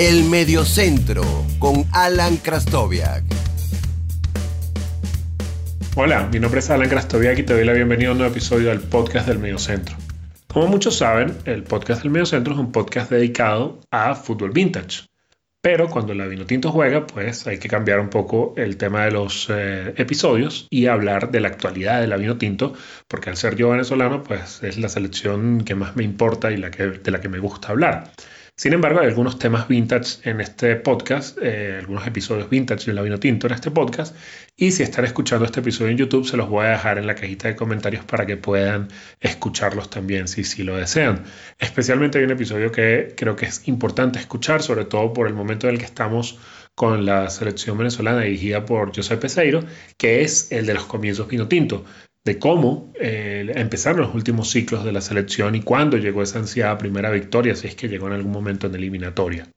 El Mediocentro con Alan Krastoviak. Hola, mi nombre es Alan Krastoviak y te doy la bienvenida a un nuevo episodio del podcast del Mediocentro. Como muchos saben, el podcast del Mediocentro es un podcast dedicado a fútbol vintage. Pero cuando la Vinotinto juega, pues hay que cambiar un poco el tema de los eh, episodios y hablar de la actualidad de la Vinotinto, porque al ser yo venezolano, pues es la selección que más me importa y la que, de la que me gusta hablar. Sin embargo, hay algunos temas vintage en este podcast, eh, algunos episodios vintage en la vino tinto en este podcast. Y si están escuchando este episodio en YouTube, se los voy a dejar en la cajita de comentarios para que puedan escucharlos también si, si lo desean. Especialmente hay un episodio que creo que es importante escuchar, sobre todo por el momento en el que estamos con la selección venezolana dirigida por José Peseiro, que es el de los comienzos vino tinto de cómo eh, empezaron los últimos ciclos de la selección y cuándo llegó esa ansiada primera victoria, si es que llegó en algún momento en eliminatoria.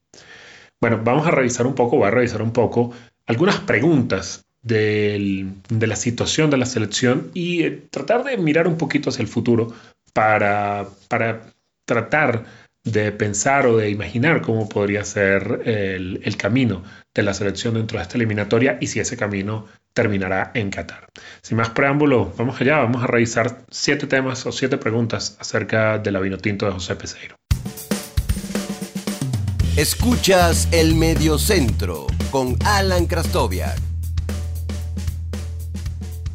Bueno, vamos a revisar un poco, voy a revisar un poco algunas preguntas de la situación de la selección y eh, tratar de mirar un poquito hacia el futuro para, para tratar de pensar o de imaginar cómo podría ser el, el, camino de la selección dentro de esta eliminatoria y si ese camino terminará en Qatar. Sin más preámbulo, vamos allá, vamos a revisar siete temas o siete preguntas acerca del vino tinto de José Peseiro. Escuchas el Mediocentro con Alan Krastoviak.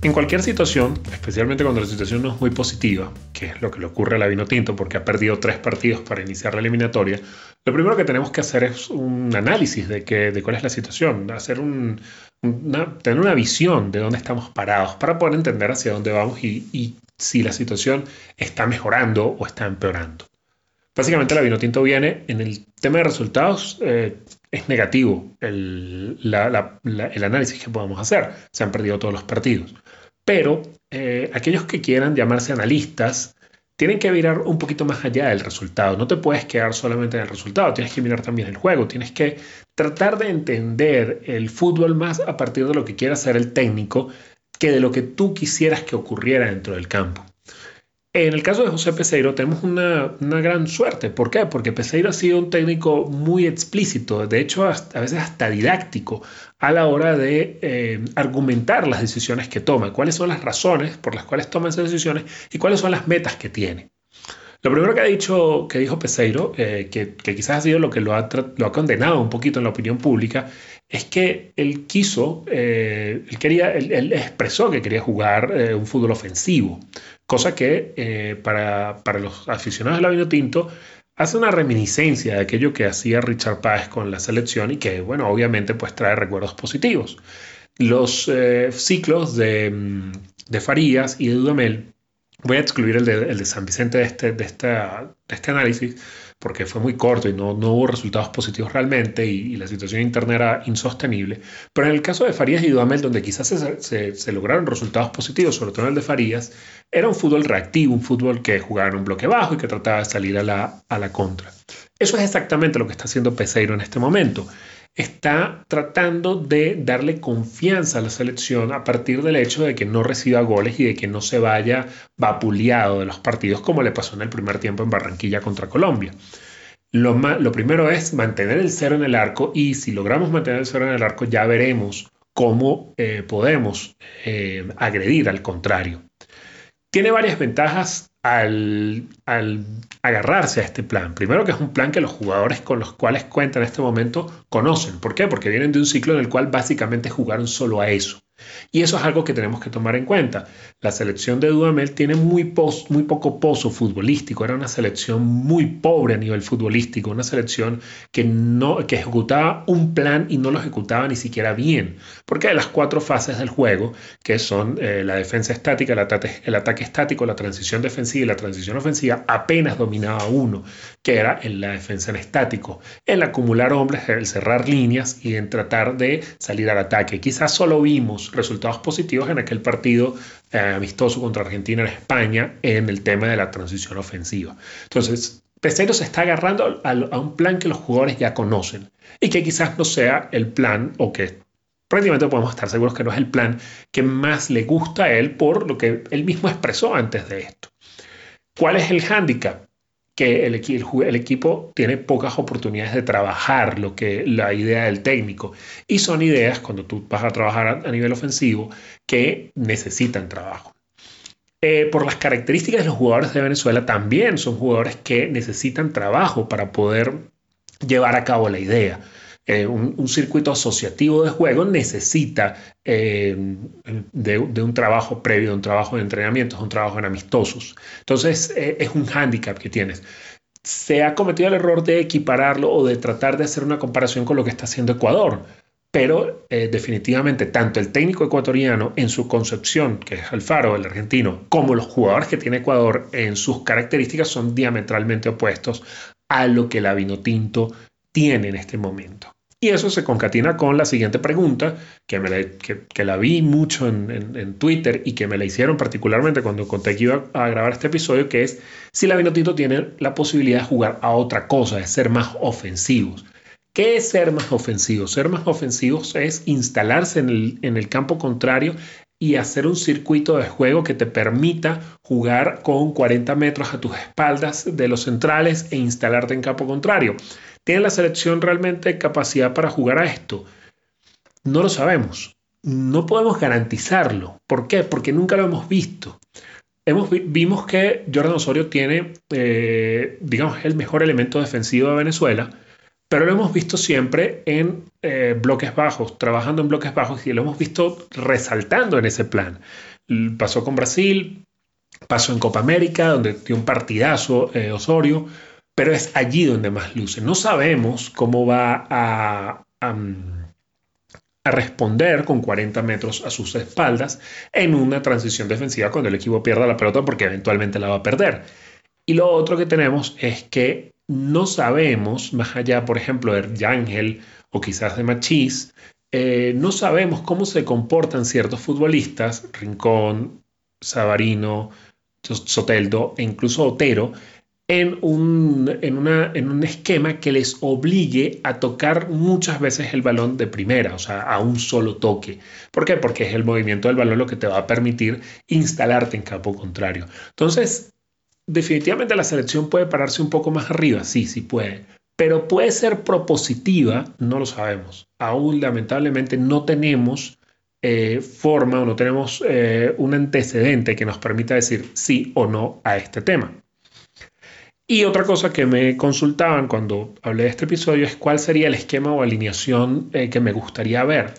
En cualquier situación, especialmente cuando la situación no es muy positiva, que es lo que le ocurre a la Vino Tinto porque ha perdido tres partidos para iniciar la eliminatoria, lo primero que tenemos que hacer es un análisis de, de cuál es la situación, hacer un, tener una visión de dónde estamos parados para poder entender hacia dónde vamos y, si la situación está mejorando o está empeorando. Básicamente la Vinotinto viene en el tema de resultados, eh, es negativo el, el, análisis que podemos hacer. Se han perdido todos los partidos. Pero eh, aquellos que quieran llamarse analistas tienen que mirar un poquito más allá del resultado. No te puedes quedar solamente en el resultado, tienes que mirar también el juego, tienes que tratar de entender el fútbol más a partir de lo que quiera hacer el técnico que de lo que tú quisieras que ocurriera dentro del campo. En el caso de José Peseiro tenemos una, gran suerte. ¿Por qué? Porque Peseiro ha sido un técnico muy explícito, de hecho a veces hasta didáctico, a la hora de eh, argumentar las decisiones que toma, cuáles son las razones por las cuales toma esas decisiones y cuáles son las metas que tiene. Lo primero que ha dicho, que dijo Peseiro, eh, que, quizás ha sido lo que lo ha, lo ha condenado un poquito en la opinión pública, es que él quiso, eh, él, quería, él, expresó que quería jugar un fútbol ofensivo cosa que eh, para, los aficionados del vino tinto hace una reminiscencia de aquello que hacía Richard Páez con la selección y que, bueno, obviamente pues trae recuerdos positivos. Los eh, ciclos de, mm, de, Farías y de Dudamel, voy a excluir el de, San Vicente de este, de, este análisis, porque fue muy corto y no, hubo resultados positivos realmente y, la situación interna era insostenible. Pero en el caso de Farías y Dudamel, donde quizás se, lograron resultados positivos, sobre todo en el de Farías, era un fútbol reactivo, un fútbol que jugaba en un bloque bajo y que trataba de salir a la contra. Eso es exactamente lo que está haciendo Peseiro en este momento está tratando de darle confianza a la selección a partir del hecho de que no reciba goles y de que no se vaya vapuleado de los partidos como le pasó en el primer tiempo en Barranquilla contra Colombia. Lo, primero es mantener el cero en el arco y si logramos mantener el cero en el arco ya veremos cómo eh, podemos eh, agredir al contrario. Tiene varias ventajas al, agarrarse a este plan. Primero que es un plan que los jugadores con los cuales cuentan en este momento conocen. ¿Por qué? Porque vienen de un ciclo en el cual básicamente jugaron solo a eso. Y eso es algo que tenemos que tomar en cuenta. La selección de Dudamel tiene muy, muy poco pozo futbolístico, era una selección muy pobre a nivel futbolístico, una selección que, no, que ejecutaba un plan y no lo ejecutaba ni siquiera bien, porque hay las cuatro fases del juego, que son eh, la defensa estática, el ataque, el ataque estático, la transición defensiva y la transición ofensiva, apenas dominaba uno, que era en la defensa en estático, el acumular hombres, el cerrar líneas y en tratar de salir al ataque. Quizás solo vimos resultados positivos en aquel partido eh, amistoso contra Argentina en España en el tema de la transición ofensiva. Entonces, Peseiro se está agarrando a, a un plan que los jugadores ya conocen y que quizás no sea el plan o que prácticamente podemos estar seguros que no es el plan que más le gusta a él por lo que él mismo expresó antes de esto. ¿Cuál es el hándicap? Que el, equipo tiene pocas oportunidades de trabajar lo que la idea del técnico. Y son ideas, cuando tú vas a trabajar a, nivel ofensivo, que necesitan trabajo. Eh, por las características de los jugadores de Venezuela, también son jugadores que necesitan trabajo para poder llevar a cabo la idea. Eh, un, circuito asociativo de juego necesita eh, de, un trabajo previo, de un trabajo de entrenamiento, un trabajo en amistosos. Entonces eh, es un hándicap que tienes. Se ha cometido el error de equipararlo o de tratar de hacer una comparación con lo que está haciendo Ecuador. Pero definitivamente tanto el técnico ecuatoriano en su concepción, que es Alfaro, el argentino, como los jugadores que tiene Ecuador en sus características son diametralmente opuestos a lo que la Vinotinto tiene en este momento. Y eso se concatena con la siguiente pregunta, que, me la, que, la vi mucho en, Twitter y que me la hicieron particularmente cuando conté que iba a grabar este episodio, que es si la Vinotinto tiene la posibilidad de jugar a otra cosa, de ser más ofensivos. ¿Qué es ser más ofensivos? Ser más ofensivos es instalarse en el campo contrario y hacer un circuito de juego que te permita jugar con 40 metros a tus espaldas de los centrales e instalarte en campo contrario. ¿Tiene la selección realmente capacidad para jugar a esto? No lo sabemos. No podemos garantizarlo. ¿Por qué? Porque nunca lo hemos visto. Hemos, vimos que Jordan Osorio tiene, eh, digamos, el mejor elemento defensivo de Venezuela, pero lo hemos visto siempre en eh, bloques bajos, trabajando en bloques bajos y lo hemos visto resaltando en ese plan. Pasó con Brasil, pasó en Copa América, donde dio un partidazo eh, Osorio, pero es allí donde más luce. No sabemos cómo va a, a, responder con 40 metros a sus espaldas en una transición defensiva cuando el equipo pierda la pelota porque eventualmente la va a perder. Y lo otro que tenemos es que no sabemos, más allá, por ejemplo, de Yangel o quizás de Machís, eh, no sabemos cómo se comportan ciertos futbolistas, Rincón, Sabarino, Soteldo e incluso Otero, en un, en, una, en un esquema que les obligue a tocar muchas veces el balón de primera, o sea, a un solo toque. ¿Por qué? Porque es el movimiento del balón lo que te va a permitir instalarte en campo contrario. Entonces, definitivamente la selección puede pararse un poco más arriba, sí, sí puede. Pero puede ser propositiva, no lo sabemos. Aún lamentablemente no tenemos eh, forma o no tenemos eh, un antecedente que nos permita decir sí o no a este tema. Y otra cosa que me consultaban cuando hablé de este episodio es cuál sería el esquema o alineación eh, que me gustaría ver.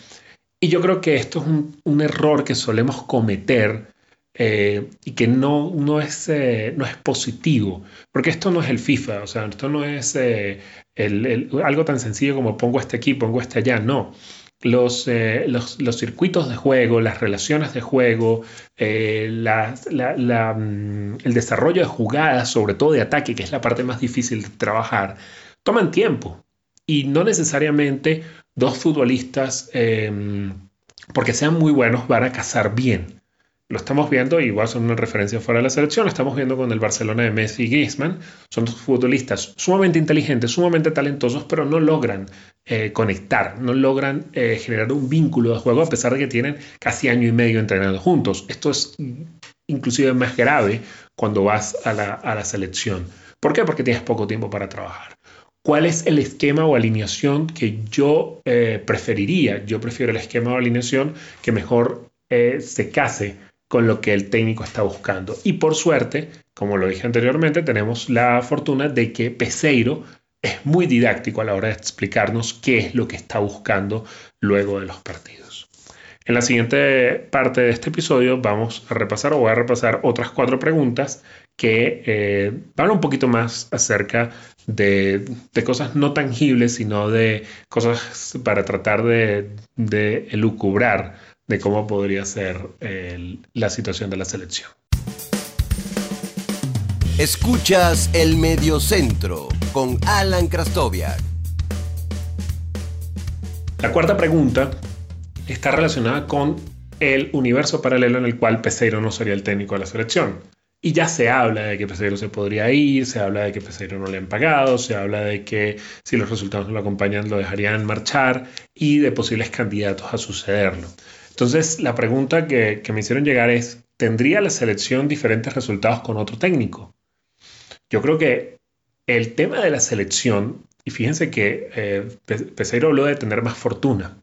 Y yo creo que esto es un, error que solemos cometer eh, y que no, no, es, eh, no es positivo, porque esto no es el FIFA, o sea, esto no es algo tan sencillo como pongo este aquí, pongo este allá, no. Eh, los, los, circuitos de juego, las relaciones de juego, eh, mm, el desarrollo de jugadas, sobre todo de ataque, que es la parte más difícil de trabajar, toman tiempo. Y no necesariamente dos futbolistas, em, porque sean muy buenos, van a cazar bien lo estamos viendo, igual son una referencia fuera de la selección, lo estamos viendo con el Barcelona de Messi y Griezmann. Son dos futbolistas sumamente inteligentes, sumamente talentosos, pero no logran eh, conectar, no logran eh, generar un vínculo de juego a pesar de que tienen casi año y medio entrenando juntos. Esto es inclusive más grave cuando vas a la, selección. ¿Por qué? Porque tienes poco tiempo para trabajar. ¿Cuál es el esquema o alineación que yo eh, preferiría? Yo prefiero el esquema o alineación que mejor se case con lo que el técnico está buscando. Y por suerte, como lo dije anteriormente, tenemos la fortuna de que Peseiro es muy didáctico a la hora de explicarnos qué es lo que está buscando luego de los partidos. En la siguiente parte de este episodio vamos a repasar o voy a repasar otras cuatro preguntas que eh, van un poquito más acerca de, cosas no tangibles, sino de cosas para tratar de, de elucubrar de cómo podría ser la situación de la selección. Escuchas el Mediocentro con Alan Krastoviak. La cuarta pregunta está relacionada con el universo paralelo en el cual Peseiro no sería el técnico de la selección. Y ya se habla de que Peseiro se podría ir, se habla de que Peseiro no le han pagado, se habla de que si los resultados no lo acompañan lo dejarían marchar y de posibles candidatos a sucederlo. Entonces, la pregunta que, me hicieron llegar es, ¿tendría la selección diferentes resultados con otro técnico? Yo creo que El tema de la selección, y fíjense que eh, Peseiro habló de tener más fortuna.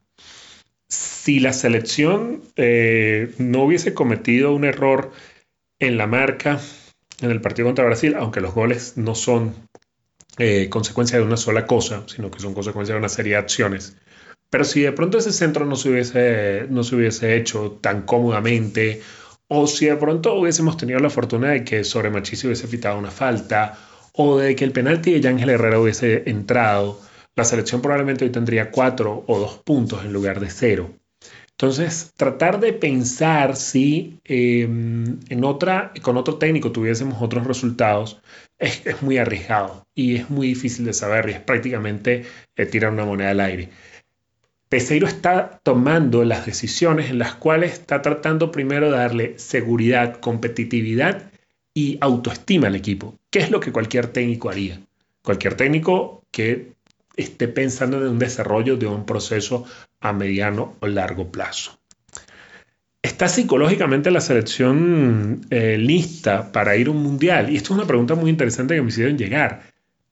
Si la selección eh, no hubiese cometido un error en la marca en el partido contra Brasil, aunque los goles no son eh, consecuencia de una sola cosa, sino que son consecuencia de una serie de acciones. Pero si de pronto ese centro no se hubiese, no se hubiese hecho tan cómodamente, o si de pronto hubiésemos tenido la fortuna de que sobre Machís hubiese pitado una falta, o de que el penalti de Ángel Herrera hubiese entrado, la selección probablemente hoy tendría cuatro o dos puntos en lugar de cero. Entonces, tratar de pensar si em, en otra, con otro técnico tuviésemos otros resultados es, muy arriesgado y es muy difícil de saber y es prácticamente eh, tirar una moneda al aire. Peseiro está tomando las decisiones en las cuales está tratando primero de darle seguridad, competitividad y autoestima al equipo, que es lo que cualquier técnico haría. Cualquier técnico que esté pensando en un desarrollo de un proceso a mediano o largo plazo. ¿Está psicológicamente la selección eh, lista para ir a un mundial? Y esto es una pregunta muy interesante que me hicieron llegar.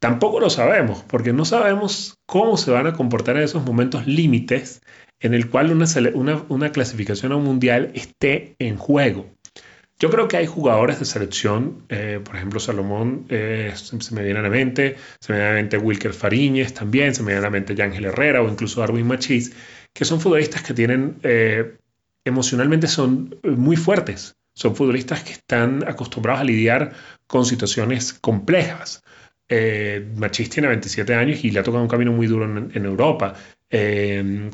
Tampoco lo sabemos, porque no sabemos cómo se van a comportar en esos momentos límites en el cual una clasificación a un mundial esté en juego. Yo creo que hay jugadores de selección, eh, por ejemplo, Salomón eh, se, me viene a la mente, se me viene a la mente Wilker Fariñez también, se me viene a la mente Yángel Herrera o incluso Darwin Machís, que son futbolistas que tienen, eh, emocionalmente son muy fuertes, son futbolistas que están acostumbrados a lidiar con situaciones complejas. Machís tiene 27 años y le ha tocado un camino muy duro en Europa. Eh,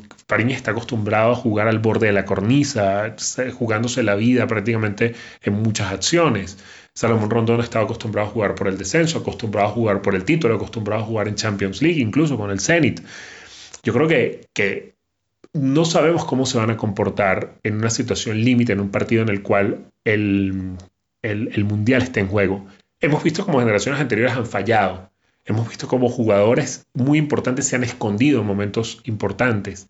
está acostumbrado a jugar al borde de la cornisa, jugándose la vida prácticamente en muchas acciones. Salomón Rondón estaba acostumbrado a jugar por el descenso, acostumbrado a jugar por el título, acostumbrado a jugar en Champions League, incluso con el Zenit. Yo creo que, no sabemos cómo se van a comportar en una situación límite, en un partido en el cual el, el Mundial está en juego. Hemos visto como generaciones anteriores han fallado Hemos visto cómo jugadores muy importantes se han escondido en momentos importantes,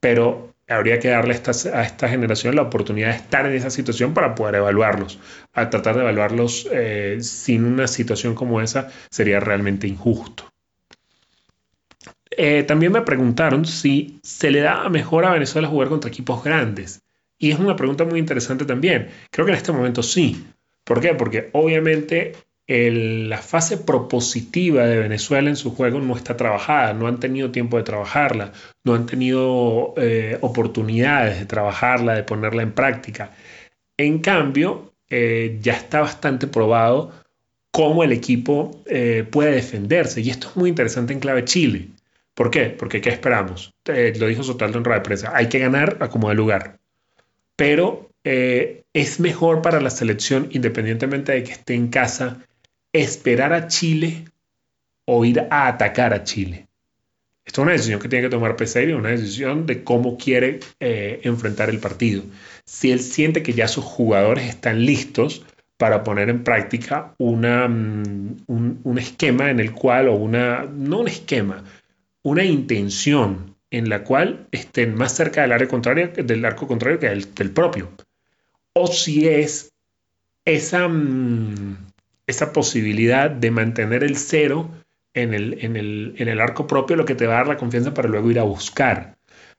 pero habría que darle a esta, generación la oportunidad de estar en esa situación para poder evaluarlos. A tratar de evaluarlos eh, sin una situación como esa sería realmente injusto. Eh, también me preguntaron si se le da mejor a Venezuela jugar contra equipos grandes. Y es una pregunta muy interesante también. Creo que en este momento sí. ¿Por qué? Porque obviamente la fase propositiva de Venezuela en su juego no está trabajada, no han tenido tiempo de trabajarla, no han tenido eh, oportunidades de trabajarla, de ponerla en práctica. En cambio, eh, ya está bastante probado cómo el equipo eh, puede defenderse. Y esto es muy interesante en clave Chile. ¿Por qué? Porque ¿qué esperamos? lo dijo Sotaldo en rueda de prensa. Hay que ganar a como de lugar. Pero es mejor para la selección, independientemente de que esté en casa, esperar a Chile o ir a atacar a Chile. Esto es una decisión que tiene que tomar Peseiro, una decisión de cómo quiere eh, enfrentar el partido. Si él siente que ya sus jugadores están listos para poner en práctica mm, un, esquema en el cual, o una, no un esquema, una intención en la cual estén más cerca del área contraria, del arco contrario que del, del propio. O si es esa, mm, esa posibilidad de mantener el cero en el, en, el, en el arco propio, lo que te va a dar la confianza para luego ir a buscar.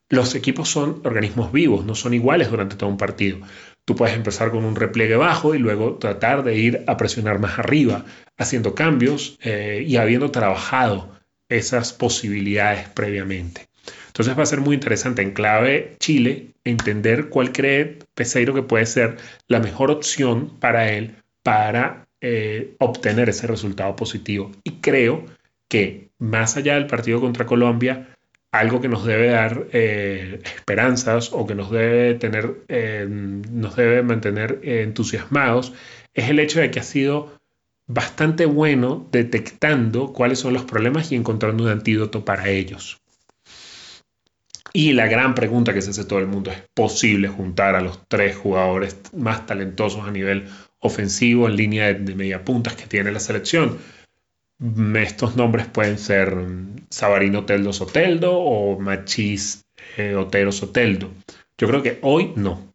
Los equipos son organismos vivos, no son iguales durante todo un partido. Tú puedes empezar con un repliegue bajo y luego tratar de ir a presionar más arriba, haciendo cambios eh, y habiendo trabajado esas posibilidades previamente. Entonces va a ser muy interesante en clave Chile entender cuál cree Peseiro que puede ser la mejor opción para él para eh, obtener ese resultado positivo. Y creo que más allá del partido contra Colombia, algo que nos debe dar eh, esperanzas o que nos debe tener, eh, nos debe mantener entusiasmados, es el hecho de que ha sido bastante bueno detectando cuáles son los problemas y encontrando un antídoto para ellos. Y la gran pregunta que se hace todo el mundo, ¿es posible juntar a los tres jugadores más talentosos a nivel ofensivo en línea de, media puntas que tiene la selección. Estos nombres pueden ser mm, Sabarino Teldo Soteldo o Machis eh, Otero Soteldo. Yo creo que hoy no.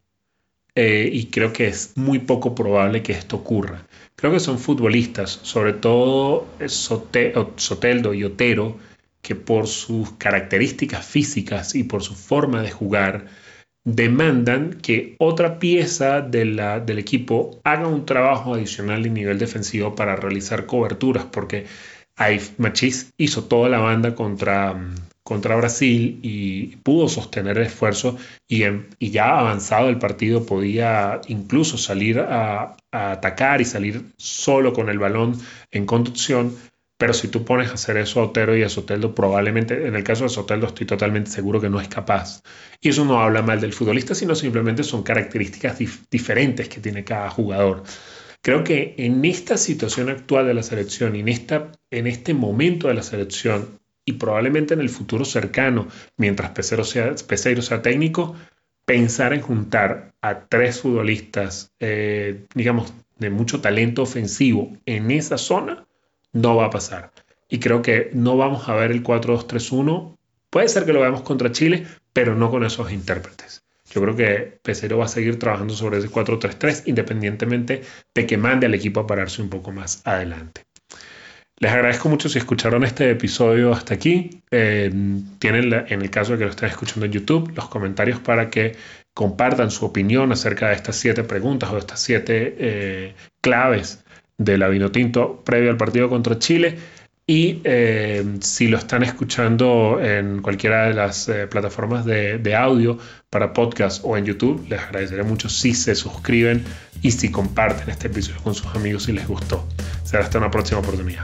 eh, y creo que es muy poco probable que esto ocurra. Creo que son futbolistas, sobre todo Soteldo y Otero, que por sus características físicas y por su forma de jugar, demandan que otra pieza del equipo haga un trabajo adicional de nivel defensivo para realizar coberturas, porque Machis hizo toda la banda contra, contra Brasil y pudo sostener el esfuerzo y, ya avanzado el partido podía incluso salir a, atacar y salir solo con el balón en conducción, pero si tú pones a hacer eso a Otero y a Soteldo, probablemente, en el caso de Soteldo estoy totalmente seguro que no es capaz. Y eso no habla mal del futbolista, sino simplemente son características diferentes que tiene cada jugador. Creo que en esta situación actual de la selección en, esta, en este momento de la selección y probablemente en el futuro cercano, mientras Peseiro sea, sea técnico, pensar en juntar a tres futbolistas, eh, digamos, de mucho talento ofensivo en esa zona, no va a pasar. Y creo que no vamos a ver el 4-2-3-1. Puede ser que lo veamos contra Chile, pero no con esos intérpretes. Yo creo que Pesero va a seguir trabajando sobre ese 4-3-3 independientemente de que mande al equipo a pararse un poco más adelante. Les agradezco mucho si escucharon este episodio hasta aquí. Eh, tienen, en el caso de que lo estén escuchando en YouTube, los comentarios para que compartan su opinión acerca de estas siete preguntas o de estas siete eh, claves de la Vinotinto previo al partido contra Chile. Y eh, si lo están escuchando en cualquiera de las eh, plataformas de, audio para podcast o en YouTube, les agradeceré mucho si se suscriben y si comparten este episodio con sus amigos si les gustó. Será hasta una próxima oportunidad.